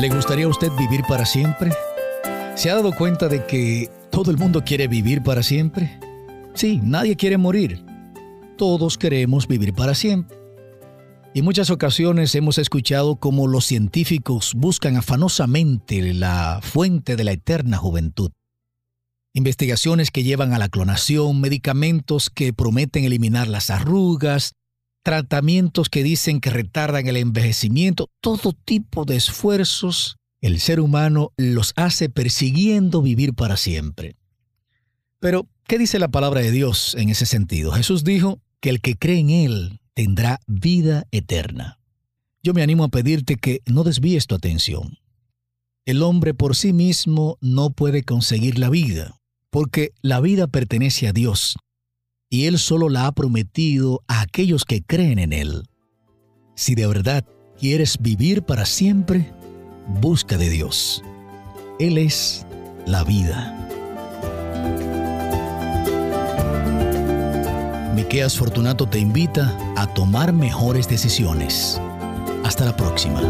¿Le gustaría a usted vivir para siempre? ¿Se ha dado cuenta de que todo el mundo quiere vivir para siempre? Sí, nadie quiere morir. Todos queremos vivir para siempre. Y muchas ocasiones hemos escuchado cómo los científicos buscan afanosamente la fuente de la eterna juventud. Investigaciones que llevan a la clonación, medicamentos que prometen eliminar las arrugas, tratamientos que dicen que retardan el envejecimiento, todo tipo de esfuerzos, el ser humano los hace persiguiendo vivir para siempre. Pero, ¿qué dice la palabra de Dios en ese sentido? Jesús dijo que el que cree en Él tendrá vida eterna. Yo me animo a pedirte que no desvíes tu atención. El hombre por sí mismo no puede conseguir la vida, porque la vida pertenece a Dios y Él solo la ha prometido a aquellos que creen en Él. Si de verdad quieres vivir para siempre, busca de Dios. Él es la vida. Miqueas Fortunato te invita a tomar mejores decisiones. Hasta la próxima.